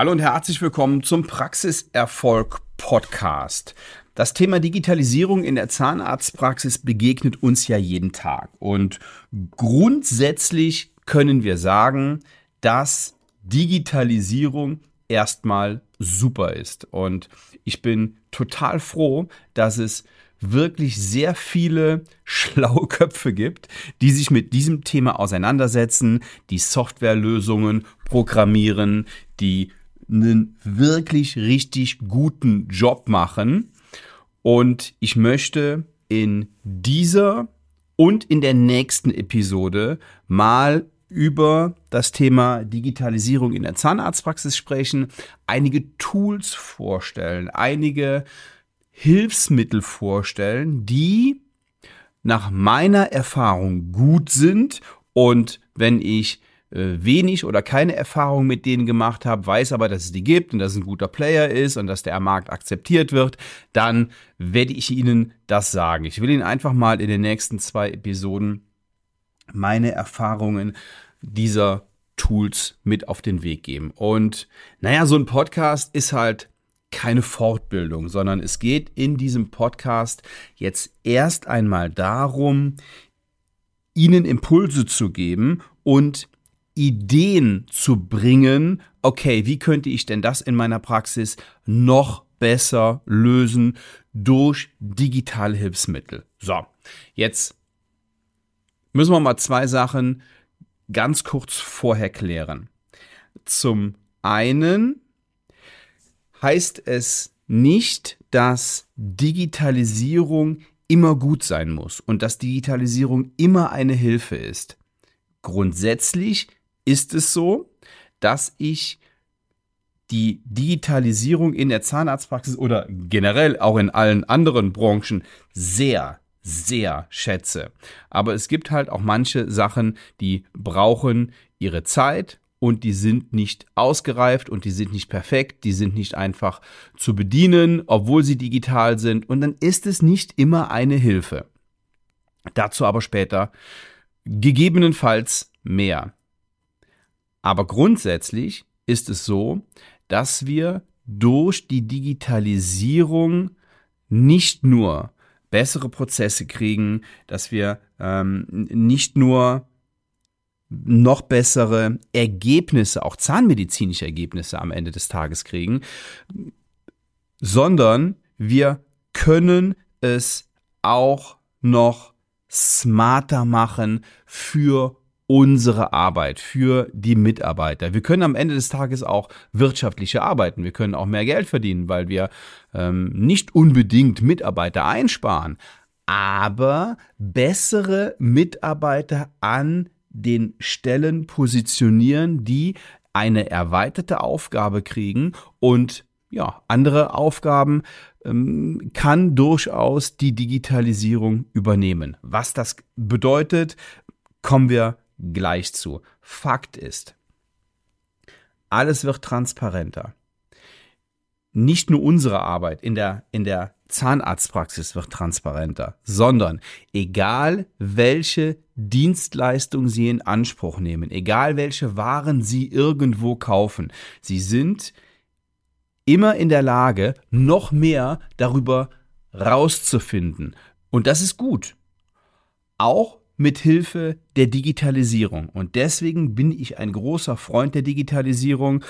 Hallo und herzlich willkommen zum Praxiserfolg Podcast. Das Thema Digitalisierung in der Zahnarztpraxis begegnet uns ja jeden Tag. Und grundsätzlich können wir sagen, dass Digitalisierung erstmal super ist. Und ich bin total froh, dass es wirklich sehr viele schlaue Köpfe gibt, die sich mit diesem Thema auseinandersetzen, die Softwarelösungen programmieren, die einen wirklich richtig guten Job machen. Und ich möchte in dieser und in der nächsten Episode mal über das Thema Digitalisierung in der Zahnarztpraxis sprechen, einige Tools vorstellen, einige Hilfsmittel vorstellen, die nach meiner Erfahrung gut sind und wenn ich wenig oder keine Erfahrung mit denen gemacht habe, weiß aber, dass es die gibt und dass es ein guter Player ist und dass der am Markt akzeptiert wird, dann werde ich Ihnen das sagen. Ich will Ihnen einfach mal in den nächsten zwei Episoden meine Erfahrungen dieser Tools mit auf den Weg geben. Und naja, so ein Podcast ist halt keine Fortbildung, sondern es geht in diesem Podcast jetzt erst einmal darum, Ihnen Impulse zu geben und Ideen zu bringen, okay, wie könnte ich denn das in meiner Praxis noch besser lösen durch digitale Hilfsmittel. So, jetzt müssen wir mal zwei Sachen ganz kurz vorher klären. Zum einen heißt es nicht, dass Digitalisierung immer gut sein muss und dass Digitalisierung immer eine Hilfe ist. Grundsätzlich ist es so, dass ich die Digitalisierung in der Zahnarztpraxis oder generell auch in allen anderen Branchen sehr, sehr schätze. Aber es gibt halt auch manche Sachen, die brauchen ihre Zeit und die sind nicht ausgereift und die sind nicht perfekt, die sind nicht einfach zu bedienen, obwohl sie digital sind und dann ist es nicht immer eine Hilfe. Dazu aber später gegebenenfalls mehr. Aber grundsätzlich ist es so, dass wir durch die Digitalisierung nicht nur bessere Prozesse kriegen, dass wir ähm, nicht nur noch bessere Ergebnisse, auch zahnmedizinische Ergebnisse am Ende des Tages kriegen, sondern wir können es auch noch smarter machen für unsere Arbeit, für die Mitarbeiter. Wir können am Ende des Tages auch wirtschaftlicher arbeiten. Wir können auch mehr Geld verdienen, weil wir ähm, nicht unbedingt Mitarbeiter einsparen, aber bessere Mitarbeiter an den Stellen positionieren, die eine erweiterte Aufgabe kriegen und ja, andere Aufgaben ähm, kann durchaus die Digitalisierung übernehmen. Was das bedeutet, kommen wir gleich zu. Fakt ist, alles wird transparenter. Nicht nur unsere Arbeit in der, in der Zahnarztpraxis wird transparenter, sondern egal welche Dienstleistung Sie in Anspruch nehmen, egal welche Waren Sie irgendwo kaufen, Sie sind immer in der Lage, noch mehr darüber rauszufinden. Und das ist gut. Auch mit Hilfe der Digitalisierung. Und deswegen bin ich ein großer Freund der Digitalisierung.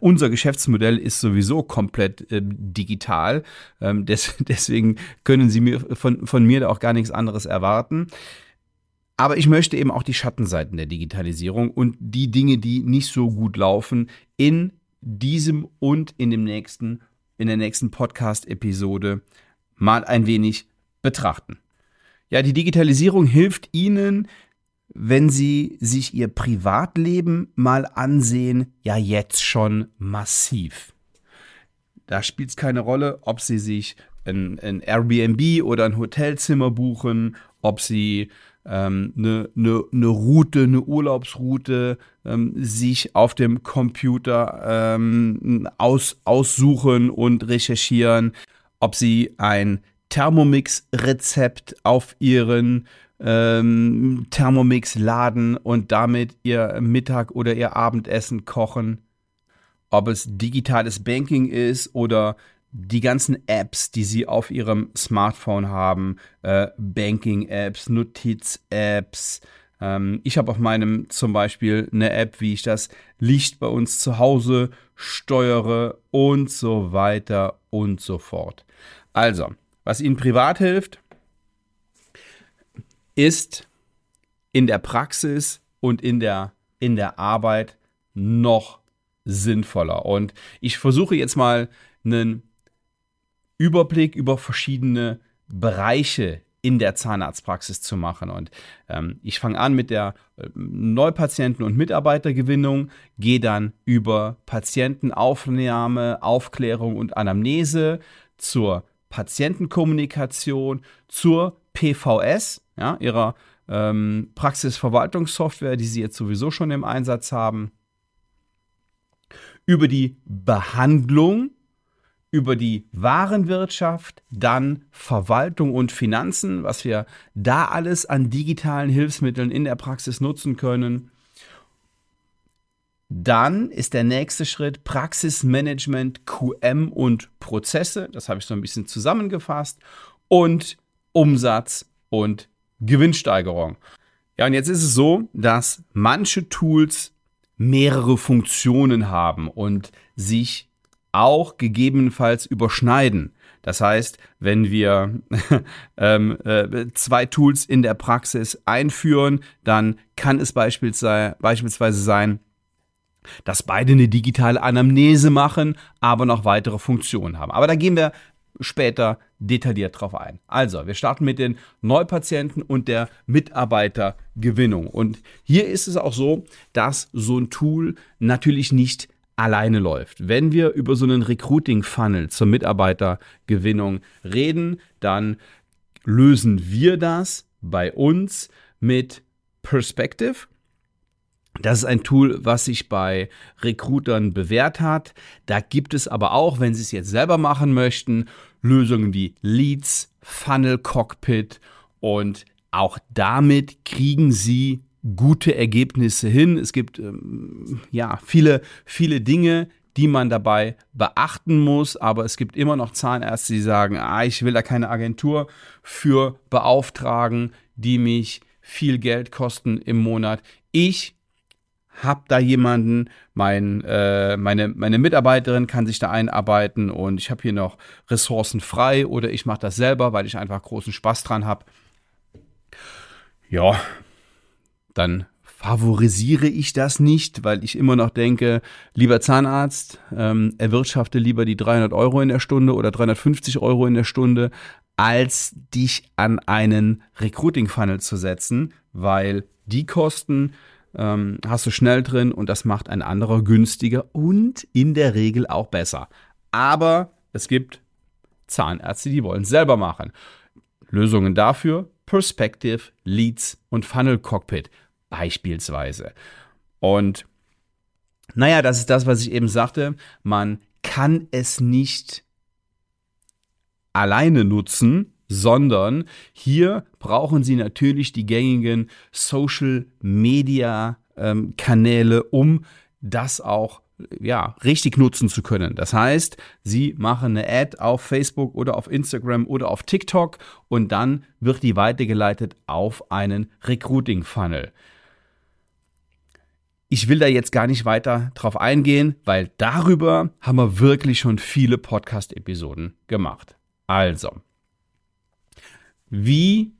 Unser Geschäftsmodell ist sowieso komplett äh, digital. Ähm, des, deswegen können Sie mir von, von mir da auch gar nichts anderes erwarten. Aber ich möchte eben auch die Schattenseiten der Digitalisierung und die Dinge, die nicht so gut laufen, in diesem und in dem nächsten, in der nächsten Podcast-Episode mal ein wenig betrachten. Ja, die Digitalisierung hilft Ihnen, wenn Sie sich Ihr Privatleben mal ansehen, ja jetzt schon massiv. Da spielt es keine Rolle, ob Sie sich ein, ein, Airbnb oder ein Hotelzimmer buchen, ob Sie ähm, eine, eine, eine Route, eine Urlaubsroute ähm, sich auf dem Computer ähm, aus, aussuchen und recherchieren, ob Sie ein Thermomix-Rezept auf ihren ähm, Thermomix laden und damit ihr Mittag oder ihr Abendessen kochen. ob es digitales Banking ist oder die ganzen Apps, die Sie auf Ihrem Smartphone haben, äh, Banking-Apps, Notiz-Apps. Ähm, ich habe auf meinem zum Beispiel eine App, wie ich das Licht bei uns zu Hause steuere und so weiter und so fort. Also, was Ihnen privat hilft, ist in der Praxis und in der, in der Arbeit noch sinnvoller. Und ich versuche jetzt mal einen Überblick über verschiedene Bereiche in der Zahnarztpraxis zu machen. Und ähm, ich fange an mit der äh, Neupatienten- und Mitarbeitergewinnung, gehe dann über Patientenaufnahme, Aufklärung und Anamnese zur Patientenkommunikation, zur PVS, ja, ihrer ähm, Praxisverwaltungssoftware, die Sie jetzt sowieso schon im Einsatz haben, über die Behandlung über die Warenwirtschaft, dann Verwaltung und Finanzen, was wir da alles an digitalen Hilfsmitteln in der Praxis nutzen können. Dann ist der nächste Schritt Praxismanagement, QM und Prozesse. Das habe ich so ein bisschen zusammengefasst. Und Umsatz und Gewinnsteigerung. Ja, und jetzt ist es so, dass manche Tools mehrere Funktionen haben und sich auch gegebenenfalls überschneiden. Das heißt, wenn wir ähm, äh, zwei Tools in der Praxis einführen, dann kann es beispielsweise, beispielsweise sein, dass beide eine digitale Anamnese machen, aber noch weitere Funktionen haben. Aber da gehen wir später detailliert drauf ein. Also, wir starten mit den Neupatienten und der Mitarbeitergewinnung. Und hier ist es auch so, dass so ein Tool natürlich nicht alleine läuft. Wenn wir über so einen Recruiting-Funnel zur Mitarbeitergewinnung reden, dann lösen wir das bei uns mit Perspective. Das ist ein Tool, was sich bei Recruitern bewährt hat. Da gibt es aber auch, wenn Sie es jetzt selber machen möchten, Lösungen wie Leads, Funnel Cockpit und auch damit kriegen Sie gute Ergebnisse hin. Es gibt ähm, ja viele, viele Dinge, die man dabei beachten muss, aber es gibt immer noch Zahnärzte, die sagen, ah, ich will da keine Agentur für beauftragen, die mich viel Geld kosten im Monat. Ich habe da jemanden, mein, äh, meine, meine Mitarbeiterin kann sich da einarbeiten und ich habe hier noch Ressourcen frei oder ich mache das selber, weil ich einfach großen Spaß dran habe. Ja, dann favorisiere ich das nicht, weil ich immer noch denke, lieber Zahnarzt, ähm, erwirtschafte lieber die 300 Euro in der Stunde oder 350 Euro in der Stunde, als dich an einen Recruiting-Funnel zu setzen, weil die Kosten ähm, hast du schnell drin und das macht ein anderer günstiger und in der Regel auch besser. Aber es gibt Zahnärzte, die wollen es selber machen. Lösungen dafür Perspective, Leads und Funnel Cockpit beispielsweise. Und naja, das ist das, was ich eben sagte. Man kann es nicht alleine nutzen, sondern hier brauchen Sie natürlich die gängigen Social Media ähm, Kanäle, um das auch ja, richtig nutzen zu können. Das heißt, Sie machen eine Ad auf Facebook oder auf Instagram oder auf TikTok und dann wird die weitergeleitet auf einen Recruiting Funnel. Ich will da jetzt gar nicht weiter drauf eingehen, weil darüber haben wir wirklich schon viele Podcast-Episoden gemacht. Also, wie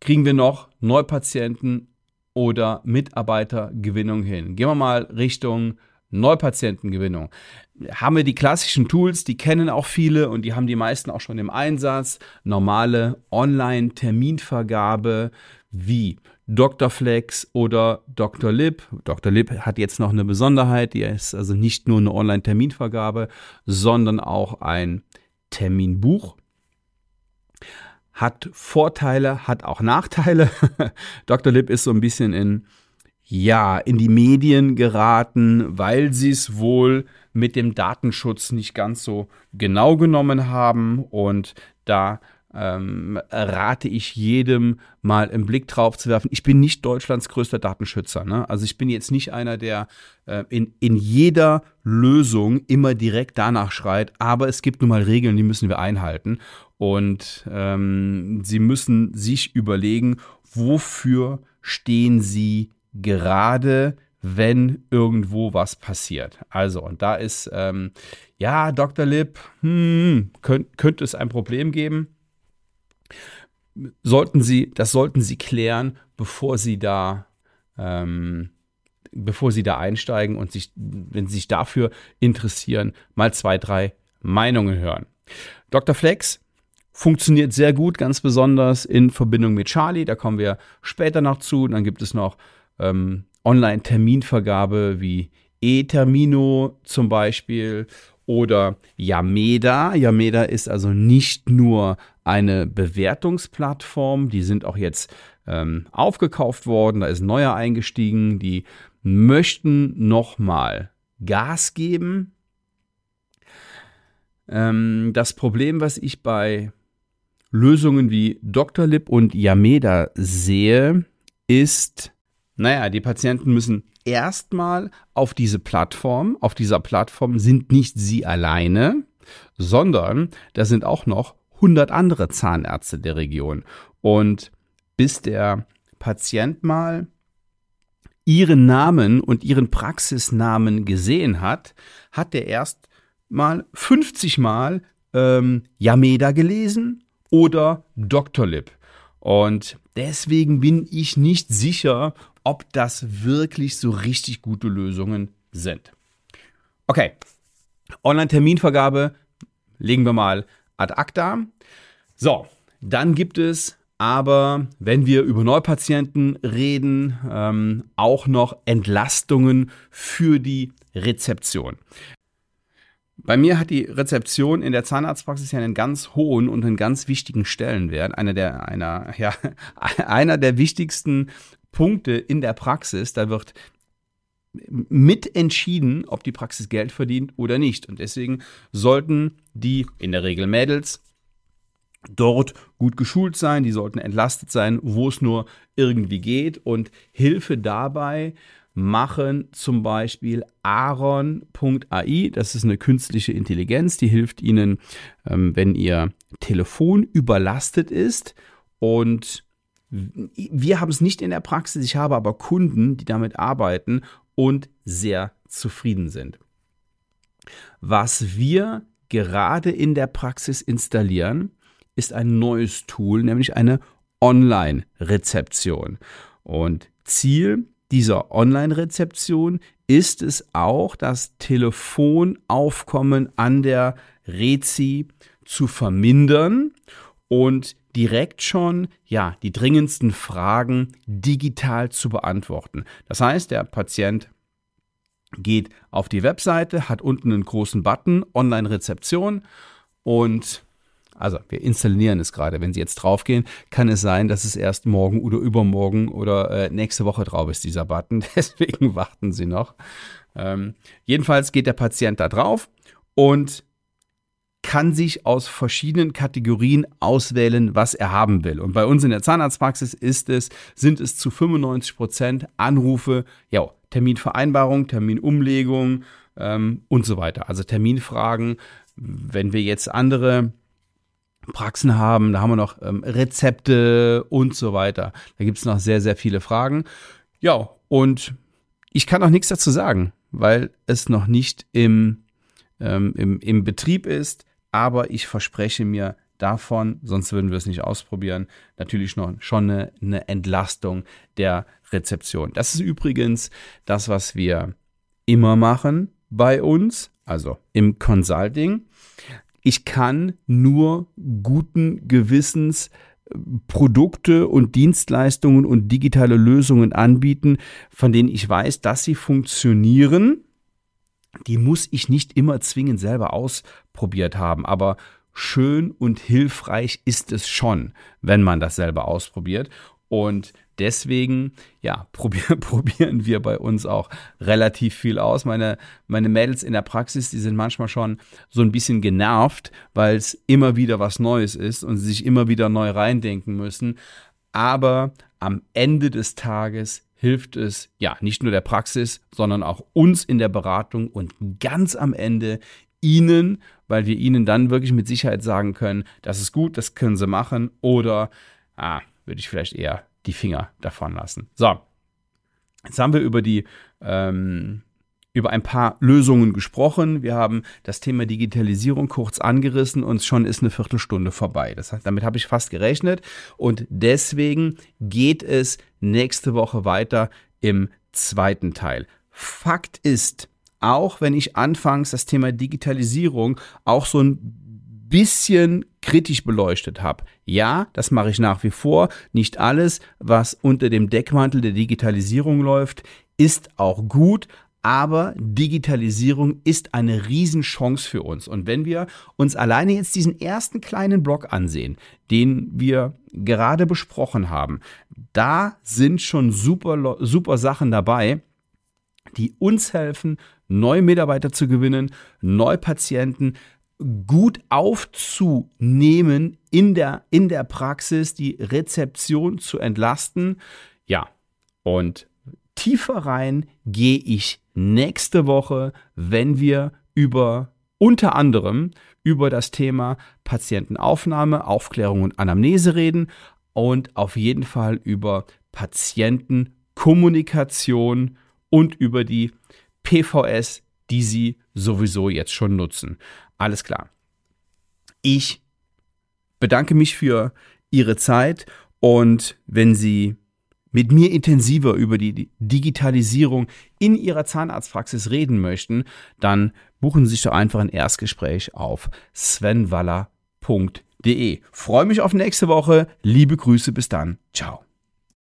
kriegen wir noch Neupatienten oder Mitarbeitergewinnung hin? Gehen wir mal Richtung Neupatientengewinnung. Haben wir die klassischen Tools, die kennen auch viele und die haben die meisten auch schon im Einsatz. Normale Online-Terminvergabe wie Dr. Flex oder Dr. Lip. Dr. Lip hat jetzt noch eine Besonderheit, die ist also nicht nur eine Online-Terminvergabe, sondern auch ein Terminbuch. Hat Vorteile, hat auch Nachteile. Dr. Lip ist so ein bisschen in, ja, in die Medien geraten, weil sie es wohl mit dem Datenschutz nicht ganz so genau genommen haben und da ähm, rate ich jedem mal einen Blick drauf zu werfen. Ich bin nicht Deutschlands größter Datenschützer. Ne? Also ich bin jetzt nicht einer, der äh, in, in jeder Lösung immer direkt danach schreit, aber es gibt nun mal Regeln, die müssen wir einhalten. Und ähm, Sie müssen sich überlegen, wofür stehen Sie gerade, wenn irgendwo was passiert. Also, und da ist, ähm, ja, Dr. Lipp, hm, könnt, könnte es ein Problem geben sollten Sie, das sollten Sie klären, bevor Sie da, ähm, bevor Sie da einsteigen und sich, wenn Sie sich dafür interessieren, mal zwei, drei Meinungen hören. Dr. Flex funktioniert sehr gut, ganz besonders in Verbindung mit Charlie. Da kommen wir später noch zu. Dann gibt es noch ähm, Online-Terminvergabe wie E-Termino zum Beispiel oder Yameda. Yameda ist also nicht nur eine Bewertungsplattform, die sind auch jetzt ähm, aufgekauft worden, da ist ein neuer eingestiegen, die möchten nochmal Gas geben. Ähm, das Problem, was ich bei Lösungen wie Doctolib und Yameda sehe, ist, naja, die Patienten müssen erstmal auf diese Plattform. Auf dieser Plattform sind nicht sie alleine, sondern da sind auch noch 100 andere Zahnärzte der Region. Und bis der Patient mal ihren Namen und ihren Praxisnamen gesehen hat, hat er erst mal 50 Mal ähm, Yameda gelesen oder Dr. Lip. Und deswegen bin ich nicht sicher, ob das wirklich so richtig gute Lösungen sind. Okay, Online-Terminvergabe legen wir mal ad acta. So, dann gibt es aber, wenn wir über Neupatienten reden, ähm, auch noch Entlastungen für die Rezeption. Bei mir hat die Rezeption in der Zahnarztpraxis ja einen ganz hohen und einen ganz wichtigen Stellenwert. Einer der, einer, ja, einer der wichtigsten Punkte in der Praxis. Da wird mitentschieden, ob die Praxis Geld verdient oder nicht. Und deswegen sollten die, in der Regel Mädels, dort gut geschult sein, die sollten entlastet sein, wo es nur irgendwie geht. Und Hilfe dabei machen zum Beispiel Aaron.ai. Das ist eine künstliche Intelligenz, die hilft Ihnen, ähm, wenn Ihr Telefon überlastet ist. Und wir haben es nicht in der Praxis, ich habe aber Kunden, die damit arbeiten und sehr zufrieden sind. Was wir gerade in der Praxis installieren, ist ein neues Tool, nämlich eine Online-Rezeption. Und Ziel dieser Online-Rezeption ist es auch, das Telefonaufkommen an der Rezi zu vermindern und direkt schon ja die dringendsten Fragen digital zu beantworten. Das heißt, der Patient geht auf die Webseite, hat unten einen großen Button Online-Rezeption und also wir installieren es gerade. Wenn Sie jetzt draufgehen, kann es sein, dass es erst morgen oder übermorgen oder äh, nächste Woche drauf ist, dieser Button. Deswegen warten Sie noch. Ähm, jedenfalls geht der Patient da drauf und kann sich aus verschiedenen Kategorien auswählen, was er haben will. Und bei uns in der Zahnarztpraxis ist es, sind es zu 95 Prozent Anrufe, ja, Terminvereinbarung, Terminumlegung ähm, und so weiter. Also Terminfragen. Wenn wir jetzt andere Praxen haben, da haben wir noch ähm, Rezepte und so weiter. Da gibt es noch sehr, sehr viele Fragen. Ja, und ich kann auch nichts dazu sagen, weil es noch nicht im, ähm, im, im Betrieb ist, aber ich verspreche mir davon, sonst würden wir es nicht ausprobieren, natürlich noch schon eine, eine Entlastung der Rezeption. Das ist übrigens das, was wir immer machen bei uns, also im Consulting ich kann nur guten Gewissens äh, Produkte und Dienstleistungen und digitale Lösungen anbieten, von denen ich weiß, dass sie funktionieren. Die muss ich nicht immer zwingend selber ausprobiert haben, aber schön und hilfreich ist es schon, wenn man das selber ausprobiert. Und deswegen, ja, probier, probieren wir bei uns auch relativ viel aus. Meine, meine Mädels in der Praxis, die sind manchmal schon so ein bisschen genervt, weil es immer wieder was Neues ist und sie sich immer wieder neu reindenken müssen. Aber am Ende des Tages hilft es ja nicht nur der Praxis, sondern auch uns in der Beratung und ganz am Ende ihnen, weil wir ihnen dann wirklich mit Sicherheit sagen können, das ist gut, das können sie machen oder ah, würde ich vielleicht eher die Finger davon lassen. So, jetzt haben wir über die ähm, über ein paar Lösungen gesprochen. Wir haben das Thema Digitalisierung kurz angerissen und schon ist eine Viertelstunde vorbei. Das damit habe ich fast gerechnet und deswegen geht es nächste Woche weiter im zweiten Teil. Fakt ist, auch wenn ich anfangs das Thema Digitalisierung auch so ein bisschen kritisch beleuchtet habe. Ja, das mache ich nach wie vor. Nicht alles, was unter dem Deckmantel der Digitalisierung läuft, ist auch gut, aber Digitalisierung ist eine Riesenchance für uns. Und wenn wir uns alleine jetzt diesen ersten kleinen Block ansehen, den wir gerade besprochen haben, da sind schon super, super Sachen dabei, die uns helfen, neue Mitarbeiter zu gewinnen, neue Patienten gut aufzunehmen in der, in der Praxis, die Rezeption zu entlasten. Ja, und tiefer rein gehe ich nächste Woche, wenn wir über unter anderem über das Thema Patientenaufnahme, Aufklärung und Anamnese reden und auf jeden Fall über Patientenkommunikation und über die PVS, die Sie sowieso jetzt schon nutzen. Alles klar. Ich bedanke mich für Ihre Zeit und wenn Sie mit mir intensiver über die Digitalisierung in Ihrer Zahnarztpraxis reden möchten, dann buchen Sie sich doch einfach ein Erstgespräch auf svenwaller.de. Freue mich auf nächste Woche. Liebe Grüße, bis dann. Ciao.